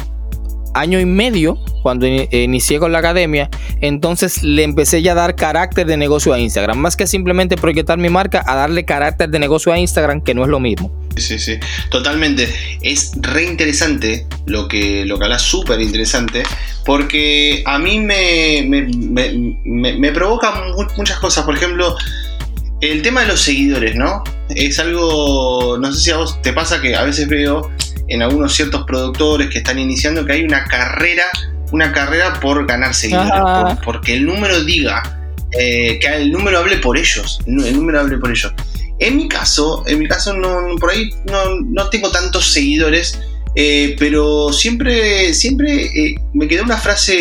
año y medio, cuando inicié con la academia, entonces le empecé ya a dar carácter de negocio a Instagram. Más que simplemente proyectar mi marca, a darle carácter de negocio a Instagram, que no es lo mismo. Sí, sí, totalmente. Es re interesante lo que, lo que hablas, súper interesante, porque a mí me, me, provoca muchas cosas. Por ejemplo, el tema de los seguidores, ¿no? Es algo, no sé si a vos te pasa que a veces veo en algunos ciertos productores que están iniciando que hay una carrera, una carrera por ganar seguidores, porque el número diga, eh, que el número hable por ellos, el número hable por ellos. En mi caso, en mi caso no, por ahí no, tengo tantos seguidores, eh, pero siempre, siempre eh, me quedó una frase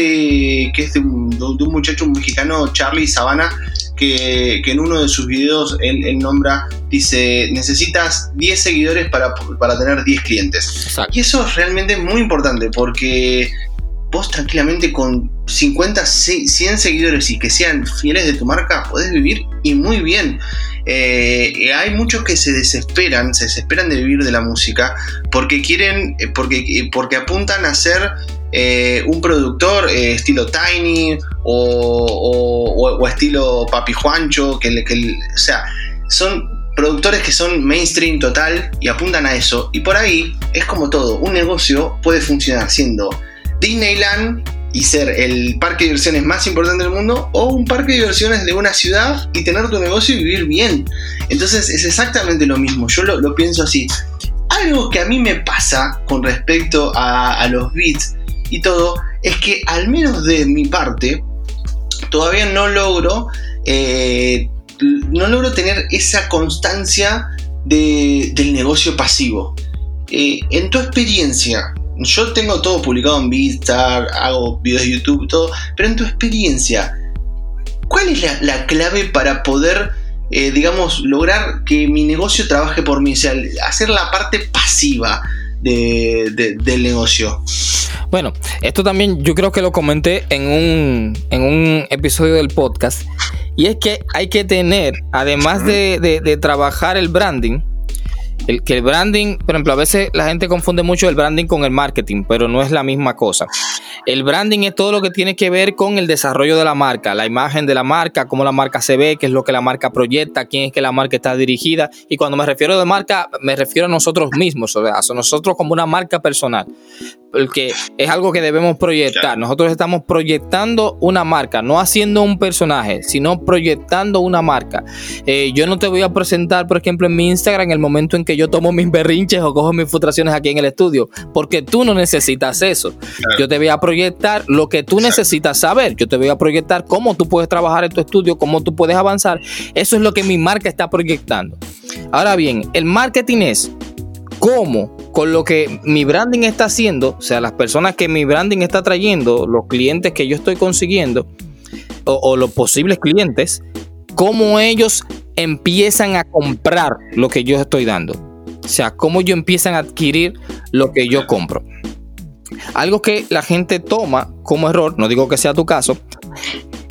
que es de un, de un muchacho mexicano, Charlie Sabana, que, en uno de sus videos él, nombra, dice, necesitas 10 seguidores para, tener 10 clientes. Y eso es realmente muy importante porque vos tranquilamente con 50, 100 seguidores y que sean fieles de tu marca, podés vivir y muy bien. Eh, hay muchos que se desesperan, se desesperan de vivir de la música porque quieren, eh, porque, porque apuntan a ser eh, un productor eh, estilo Tiny o, estilo Papi Juancho, que, o sea, son productores que son mainstream total y apuntan a eso. Y por ahí es como todo, un negocio puede funcionar siendo Disneyland y ser el parque de diversiones más importante del mundo o un parque de diversiones de una ciudad y tener tu negocio y vivir bien. Entonces es exactamente lo mismo, yo lo, pienso así. Algo que a mí me pasa con respecto a, los beats y todo es que al menos de mi parte todavía no logro eh, no logro tener esa constancia del negocio pasivo. Eh, en tu experiencia, yo tengo todo publicado en Vistar, hago videos de YouTube, todo, pero en tu experiencia, ¿cuál es la, clave para poder, eh, digamos, lograr que mi negocio trabaje por mí? O sea, hacer la parte pasiva del negocio. Bueno, esto también yo creo que lo comenté en un, en un episodio del podcast. Y es que hay que tener, además de trabajar el branding, el, que el branding, por ejemplo, a veces la gente confunde mucho el branding con el marketing, pero no es la misma cosa. El branding es todo lo que tiene que ver con el desarrollo de la marca, la imagen de la marca, cómo la marca se ve, qué es lo que la marca proyecta, quién es que la marca está dirigida. Y cuando me refiero de marca, me refiero a nosotros mismos, o sea, a nosotros como una marca personal porque es algo que debemos proyectar. Nosotros estamos proyectando una marca, no haciendo un personaje, sino proyectando una marca. Eh, yo no te voy a presentar, por ejemplo, en mi Instagram en el momento en que yo tomo mis berrinches o cojo mis frustraciones aquí en el estudio, porque tú no necesitas eso. Yo te voy a proyectar lo que tú necesitas saber. Yo te voy a proyectar cómo tú puedes trabajar en tu estudio, cómo tú puedes avanzar. Eso es lo que mi marca está proyectando. Ahora bien, el marketing es cómo con lo que mi branding está haciendo, o sea, las personas que mi branding está trayendo, los clientes que yo estoy consiguiendo, o, los posibles clientes, cómo ellos empiezan a comprar lo que yo estoy dando. O sea, cómo ellos empiezan a adquirir lo que yo compro. Algo que la gente toma como error, no digo que sea tu caso,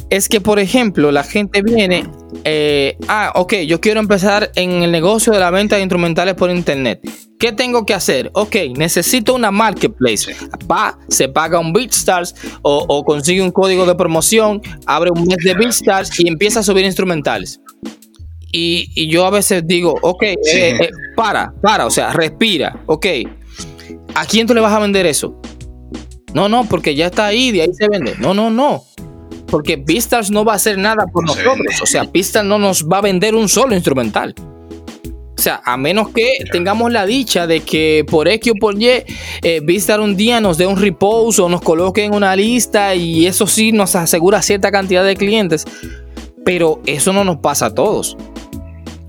es que, por ejemplo, la gente viene, eh, ah, ok, yo quiero empezar en el negocio de la venta de instrumentales por internet. ¿Qué tengo que hacer? Ok, necesito una marketplace. Va, se paga un BeatStars o, o consigue un código de promoción, abre un mes de BeatStars y empieza a subir instrumentales. Y, yo a veces digo, ok, eh, eh, para, para, o sea, respira, ok. ¿A quién tú le vas a vender eso? No, no, porque ya está ahí, de ahí se vende. No, no, no porque Pistas no va a hacer nada por nosotros. O sea, Pistas no nos va a vender un solo instrumental. O sea, a menos que tengamos la dicha de que por X o por Y, eh, Vistar un día nos dé un reposo o nos coloque en una lista y eso sí nos asegura cierta cantidad de clientes. Pero eso no nos pasa a todos.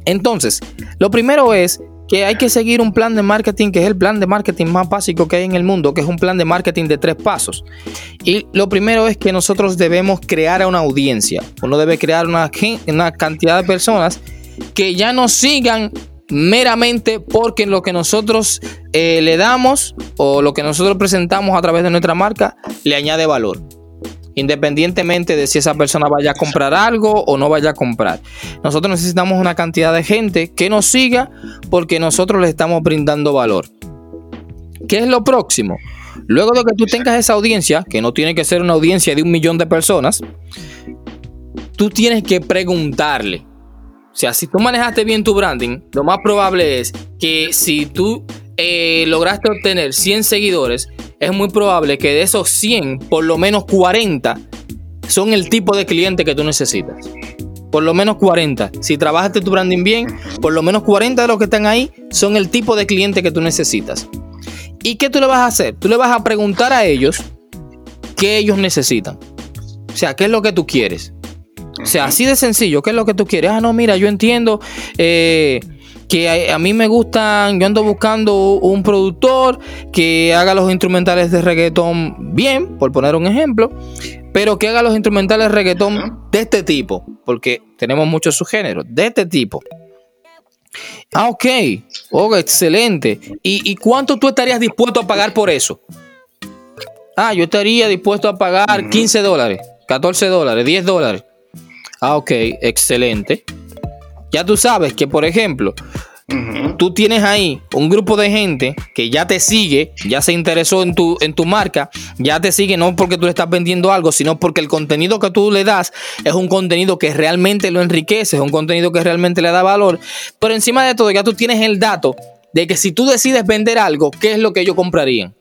Entonces, lo primero es que hay que seguir un plan de marketing que es el plan de marketing más básico que hay en el mundo, que es un plan de marketing de tres pasos. Y lo primero es que nosotros debemos crear a una audiencia. Uno debe crear una, una cantidad de personas que ya nos sigan meramente porque lo que nosotros eh, le damos o lo que nosotros presentamos a través de nuestra marca le añade valor independientemente de si esa persona vaya a comprar algo o no vaya a comprar. Nosotros necesitamos una cantidad de gente que nos siga porque nosotros le estamos brindando valor. ¿Qué es lo próximo? Luego de que tú tengas esa audiencia, que no tiene que ser una audiencia de un millón de personas, tú tienes que preguntarle. O sea, si tú manejaste bien tu branding, lo más probable es que si tú eh, lograste obtener 100 seguidores, es muy probable que de esos 100, por lo menos 40 son el tipo de cliente que tú necesitas. Por lo menos 40. Si trabajaste tu branding bien, por lo menos 40 de los que están ahí son el tipo de cliente que tú necesitas. ¿Y qué tú le vas a hacer? Tú le vas a preguntar a ellos qué ellos necesitan. O sea, ¿qué es lo que tú quieres? O sea, así de sencillo, ¿qué es lo que tú quieres? Ah, no, mira, yo entiendo. Eh, que a, mí me gustan, yo ando buscando un productor que haga los instrumentales de reggaetón bien, por poner un ejemplo, pero que haga los instrumentales de reggaetón de este tipo, porque tenemos muchos subgéneros, de este tipo. Ah, ok, oh, excelente. ¿Y, ¿Y cuánto tú estarías dispuesto a pagar por eso? Ah, yo estaría dispuesto a pagar 15 dólares, 14 dólares, 10 dólares. Ah, ok, excelente. Ya tú sabes que, por ejemplo, tú tienes ahí un grupo de gente que ya te sigue, ya se interesó en tu, en tu marca, ya te sigue no porque tú le estás vendiendo algo, sino porque el contenido que tú le das es un contenido que realmente lo enriquece, es un contenido que realmente le da valor. Pero encima de todo, ya tú tienes el dato de que si tú decides vender algo, ¿qué es lo que ellos comprarían?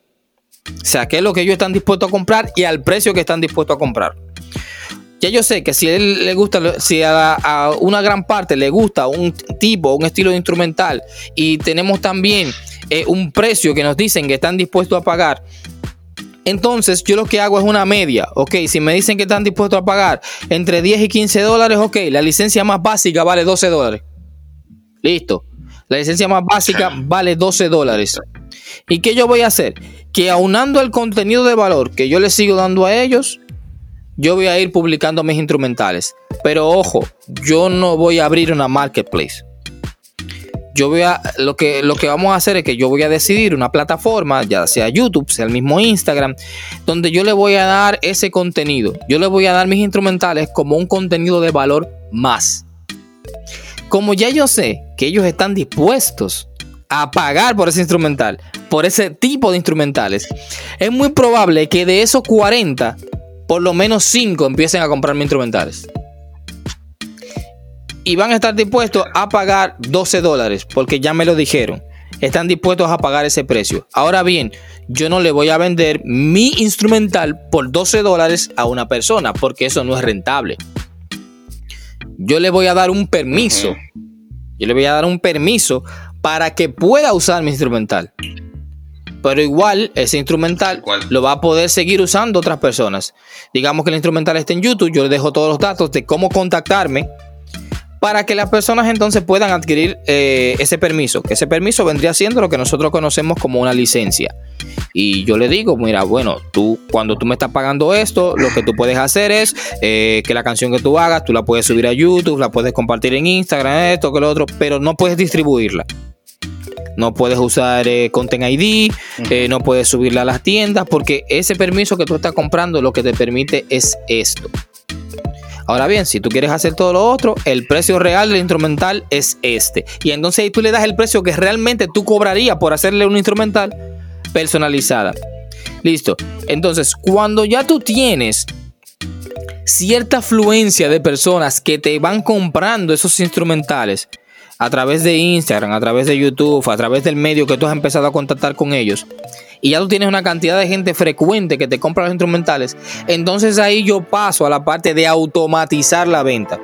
O sea, ¿qué es lo que ellos están dispuestos a comprar y al precio que están dispuestos a comprar? Ya yo sé que si a él le gusta, si a, una gran parte le gusta un tipo, un estilo instrumental y tenemos también eh, un precio que nos dicen que están dispuestos a pagar, entonces yo lo que hago es una media, ok, si me dicen que están dispuestos a pagar entre 10 y 15 dólares, ok, la licencia más básica vale 12 dólares. Listo. La licencia más básica vale 12 dólares. ¿Y qué yo voy a hacer? Que aunando el contenido de valor que yo les sigo dando a ellos, yo voy a ir publicando mis instrumentales. Pero ojo, yo no voy a abrir una marketplace. Yo voy a, lo que, lo que vamos a hacer es que yo voy a decidir una plataforma, ya sea YouTube, sea el mismo Instagram, donde yo le voy a dar ese contenido. Yo le voy a dar mis instrumentales como un contenido de valor más. Como ya yo sé que ellos están dispuestos a pagar por ese instrumental, por ese tipo de instrumentales, es muy probable que de esos 40 por lo menos 5 empiecen a comprarme instrumentales. Y van a estar dispuestos a pagar 12 dólares, porque ya me lo dijeron. Están dispuestos a pagar ese precio. Ahora bien, yo no le voy a vender mi instrumental por 12 dólares a una persona, porque eso no es rentable. Yo le voy a dar un permiso. Yo le voy a dar un permiso para que pueda usar mi instrumental pero igual ese instrumental lo va a poder seguir usando otras personas. Digamos que el instrumental está en YouTube, yo le dejo todos los datos de cómo contactarme para que las personas entonces puedan adquirir eh, ese permiso, que ese permiso vendría siendo lo que nosotros conocemos como una licencia. Y yo le digo, mira, bueno, tú cuando tú me estás pagando esto, lo que tú puedes hacer es eh, que la canción que tú hagas, tú la puedes subir a YouTube, la puedes compartir en Instagram, esto, que lo otro, pero no puedes distribuirla. No puedes usar eh, Content ID, eh, no puedes subirla a las tiendas, porque ese permiso que tú estás comprando lo que te permite es esto. Ahora bien, si tú quieres hacer todo lo otro, el precio real del instrumental es este. Y entonces ahí tú le das el precio que realmente tú cobrarías por hacerle un instrumental personalizada. Listo. Entonces, cuando ya tú tienes cierta afluencia de personas que te van comprando esos instrumentales, a través de Instagram, a través de YouTube, a través del medio que tú has empezado a contactar con ellos, y ya tú tienes una cantidad de gente frecuente que te compra los instrumentales, entonces ahí yo paso a la parte de automatizar la venta.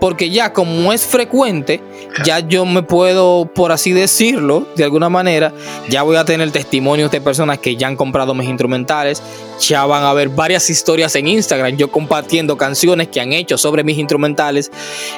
Porque ya como es frecuente, ya yo me puedo, por así decirlo, de alguna manera, ya voy a tener testimonios de personas que ya han comprado mis instrumentales, ya van a ver varias historias en Instagram, yo compartiendo canciones que han hecho sobre mis instrumentales,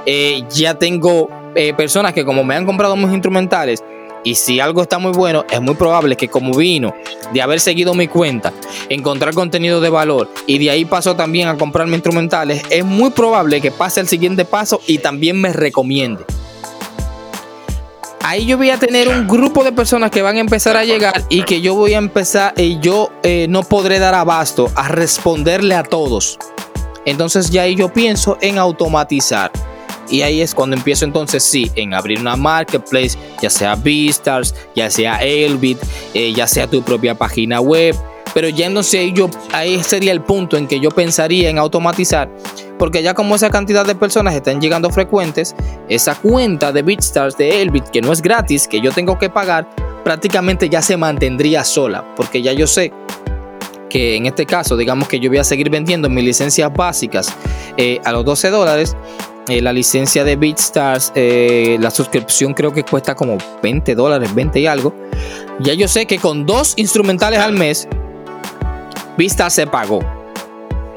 eh, ya tengo eh, personas que como me han comprado mis instrumentales, y si algo está muy bueno, es muy probable que como vino de haber seguido mi cuenta, encontrar contenido de valor y de ahí paso también a comprarme instrumentales, es muy probable que pase el siguiente paso y también me recomiende. Ahí yo voy a tener un grupo de personas que van a empezar a llegar y que yo voy a empezar y yo eh, no podré dar abasto a responderle a todos. Entonces ya ahí yo pienso en automatizar. Y ahí es cuando empiezo entonces sí, en abrir una marketplace, ya sea Beastars, ya sea Elbit, eh, ya sea tu propia página web. Pero ya entonces ahí, yo, ahí sería el punto en que yo pensaría en automatizar. Porque ya como esa cantidad de personas están llegando frecuentes, esa cuenta de Beastars de Elbit, que no es gratis, que yo tengo que pagar, prácticamente ya se mantendría sola. Porque ya yo sé que en este caso, digamos que yo voy a seguir vendiendo mis licencias básicas eh, a los 12 dólares eh, la licencia de BeatStars, eh, la suscripción creo que cuesta como 20 dólares, 20 y algo. Ya yo sé que con dos instrumentales al mes, BeatStars se pagó.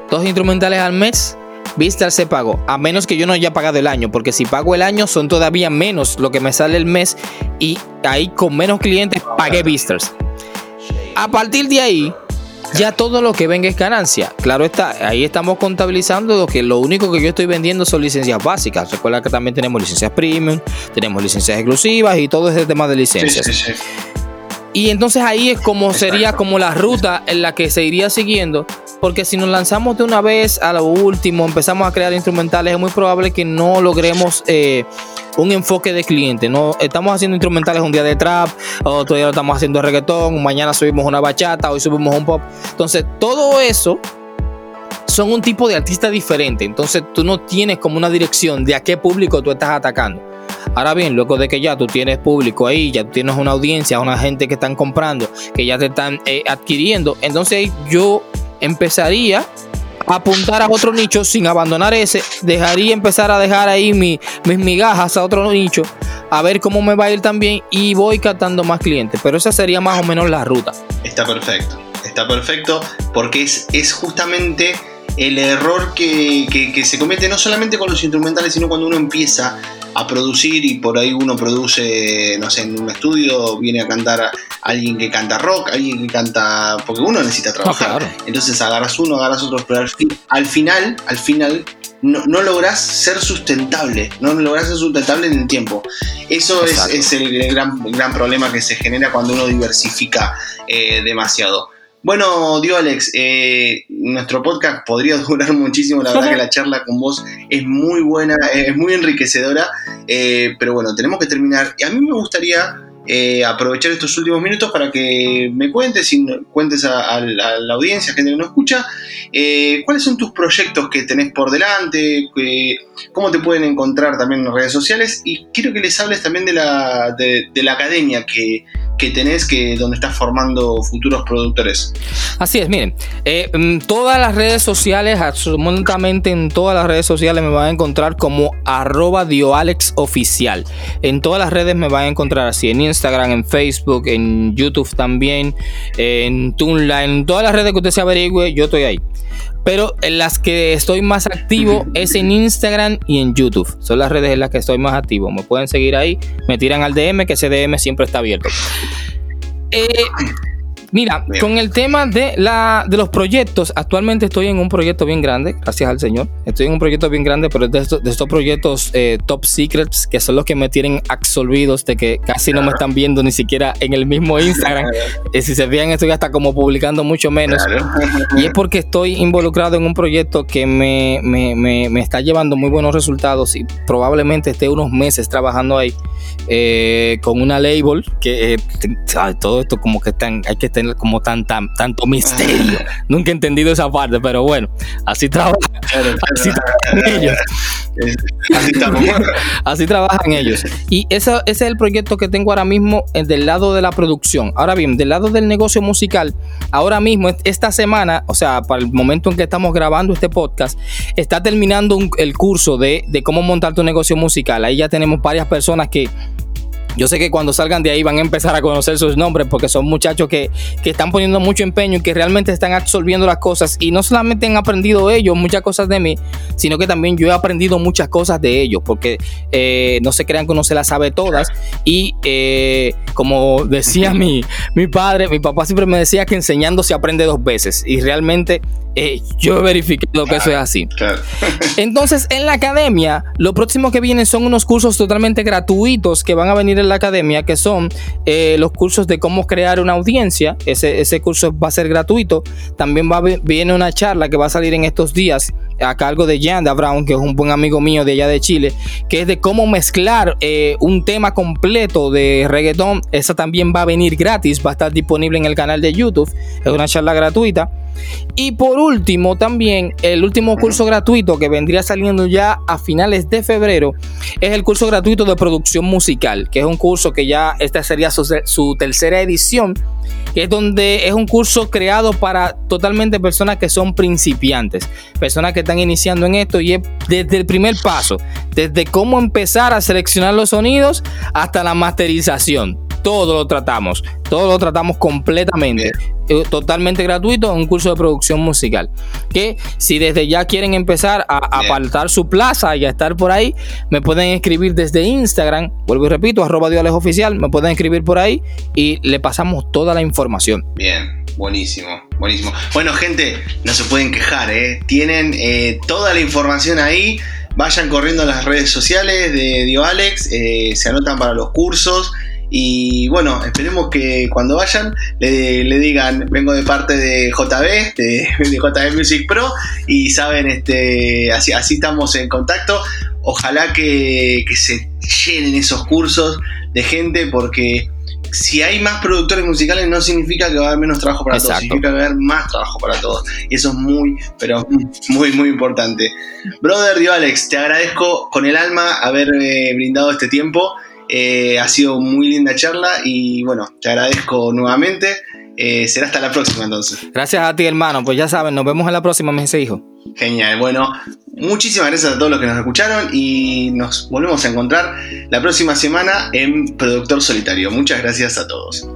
Dos instrumentales al mes, BeatStars se pagó. A menos que yo no haya pagado el año, porque si pago el año son todavía menos lo que me sale el mes y ahí con menos clientes pagué BeatStars. A partir de ahí, ya todo lo que venga es ganancia. Claro está, ahí estamos contabilizando que lo único que yo estoy vendiendo son licencias básicas. Recuerda que también tenemos licencias premium, tenemos licencias exclusivas y todo ese tema de licencias. Y entonces ahí es como sería como la ruta en la que se iría siguiendo. Porque si nos lanzamos de una vez a lo último, empezamos a crear instrumentales, es muy probable que no logremos eh, un enfoque de cliente. No estamos haciendo instrumentales un día de trap, otro día lo estamos haciendo reggaetón, mañana subimos una bachata, hoy subimos un pop. Entonces, todo eso son un tipo de artista diferente. Entonces, tú no tienes como una dirección de a qué público tú estás atacando. Ahora bien, luego de que ya tú tienes público ahí, ya tienes una audiencia, una gente que están comprando, que ya te están eh, adquiriendo, entonces yo empezaría apuntar a otro nicho sin abandonar ese, dejaría empezar a dejar ahí mis migajas a otro nicho, a ver cómo me va a ir también y voy captando más clientes. Pero esa sería más o menos la ruta. Está perfecto, está perfecto porque es, es justamente el error que, que, se comete no solamente con los instrumentales, sino cuando uno empieza a producir y por ahí uno produce, no sé, en un estudio viene a cantar alguien que canta rock, alguien que canta, porque uno necesita trabajar. Entonces agarras uno, agarras otro, pero al, final, al final no, no, lográs ser sustentable, no lográs ser sustentable en el tiempo. Eso es, el gran, gran problema que se genera cuando uno diversifica eh, demasiado. Bueno, Dio Alex, eh, nuestro podcast podría (laughs) durar muchísimo, la verdad que la charla con vos es muy buena, es muy enriquecedora, eh, pero bueno, tenemos que terminar. Y a mí me gustaría eh, aprovechar estos últimos minutos para que me cuentes y cuentes a, la audiencia, gente que nos escucha, cuáles son tus proyectos que tenés por delante, cómo te pueden encontrar también en las redes sociales y quiero que les hables también de la, de la academia que que tenés que donde estás formando futuros productores. Así es, miren, eh, en todas las redes sociales, absolutamente en todas las redes sociales me van a encontrar como arroba dioalexoficial. En todas las redes me van a encontrar así, en Instagram, en Facebook, en YouTube también, en Tunla, en todas las redes que usted se averigüe, yo estoy ahí. Pero en las que estoy más activo es en Instagram y en YouTube. Son las redes en las que estoy más activo. Me pueden seguir ahí, me tiran al DM, que ese DM siempre está abierto. Eh, Mira, con el tema de, la, de los proyectos, actualmente estoy en un proyecto bien grande, gracias al Señor. Estoy en un proyecto bien grande, pero de estos, de estos proyectos eh, top secrets, que son los que me tienen absolvidos de que casi no me están viendo ni siquiera en el mismo Instagram. (laughs) y si se vean, estoy hasta como publicando mucho menos. Y es porque estoy involucrado en un proyecto que me, me, me, me está llevando muy buenos resultados y probablemente esté unos meses trabajando ahí. Eh, con una label que eh, todo esto como que están, hay que tener como tan, tanto misterio. (laughs) Nunca he entendido esa parte, pero bueno, así trabajan, así trabajan ellos. (laughs) Así, trabajan ellos. Y ese, ese, es el proyecto que tengo ahora mismo eh, del lado de la producción. Ahora bien, del lado del negocio musical, ahora mismo, esta semana, o sea, para el momento en que estamos grabando este podcast, está terminando el curso de, de cómo montar tu negocio musical. Ahí ya tenemos varias personas que yo sé que cuando salgan de ahí van a empezar a conocer sus nombres porque son muchachos que, están poniendo mucho empeño y que realmente están absorbiendo las cosas. Y no solamente han aprendido ellos muchas cosas de mí, sino que también yo he aprendido muchas cosas de ellos porque eh, no se crean que uno se las sabe todas. Y eh, como decía (laughs) mi, mi padre, mi papá siempre me decía que enseñando se aprende dos veces. Y realmente eh, yo he verificado que eso es así. (laughs) Entonces, en la academia, lo próximo que viene son unos cursos totalmente gratuitos que van a venir en la academia, que son eh, los cursos de cómo crear una audiencia. Ese, ese curso va a ser gratuito. También va viene una charla que va a salir en estos días a cargo de Yanda Brown, que es un buen amigo mío de allá de Chile, que es de cómo mezclar eh, un tema completo de reggaetón. Esa también va a venir gratis, va a estar disponible en el canal de YouTube. Es una charla gratuita. Y por último, también el último curso gratuito que vendría saliendo ya a finales de febrero es el curso gratuito de producción musical, que es un curso que ya esta sería su, tercera edición, que es donde es un curso creado para totalmente personas que son principiantes, personas que están iniciando en esto y es desde el primer paso, desde cómo empezar a seleccionar los sonidos hasta la masterización todo lo tratamos, todo lo tratamos completamente, eh, totalmente gratuito, un curso de producción musical. Que si desde ya quieren empezar a apartar su plaza y a estar por ahí, me pueden escribir desde Instagram, vuelvo y repito, arroba oficial, me pueden escribir por ahí y le pasamos toda la información. Bien, buenísimo, buenísimo. Bueno, gente, no se pueden quejar, ¿eh? Tienen eh, toda la información ahí. Vayan corriendo a las redes sociales de Dio Alex, eh, se anotan para los cursos. Y bueno, esperemos que cuando vayan le, digan, vengo de parte de JB, de, JB Music Pro, y saben, este, así, así estamos en contacto. ojalá que, que se llenen esos cursos de gente porque si hay más productores musicales no significa que va a haber menos trabajo para todos, significa que va a haber más trabajo para todos. Y eso es muy, pero muy, muy importante. Brother Dio Alex, te agradezco con el alma haber brindado este tiempo. Eh, ha sido muy linda charla y bueno, te agradezco nuevamente. Eh, será hasta la próxima entonces. Gracias a ti, hermano. Pues ya saben, nos vemos en la próxima, me dice hijo. Genial. Bueno, muchísimas gracias a todos los que nos escucharon y nos volvemos a encontrar la próxima semana en Productor Solitario. Muchas gracias a todos.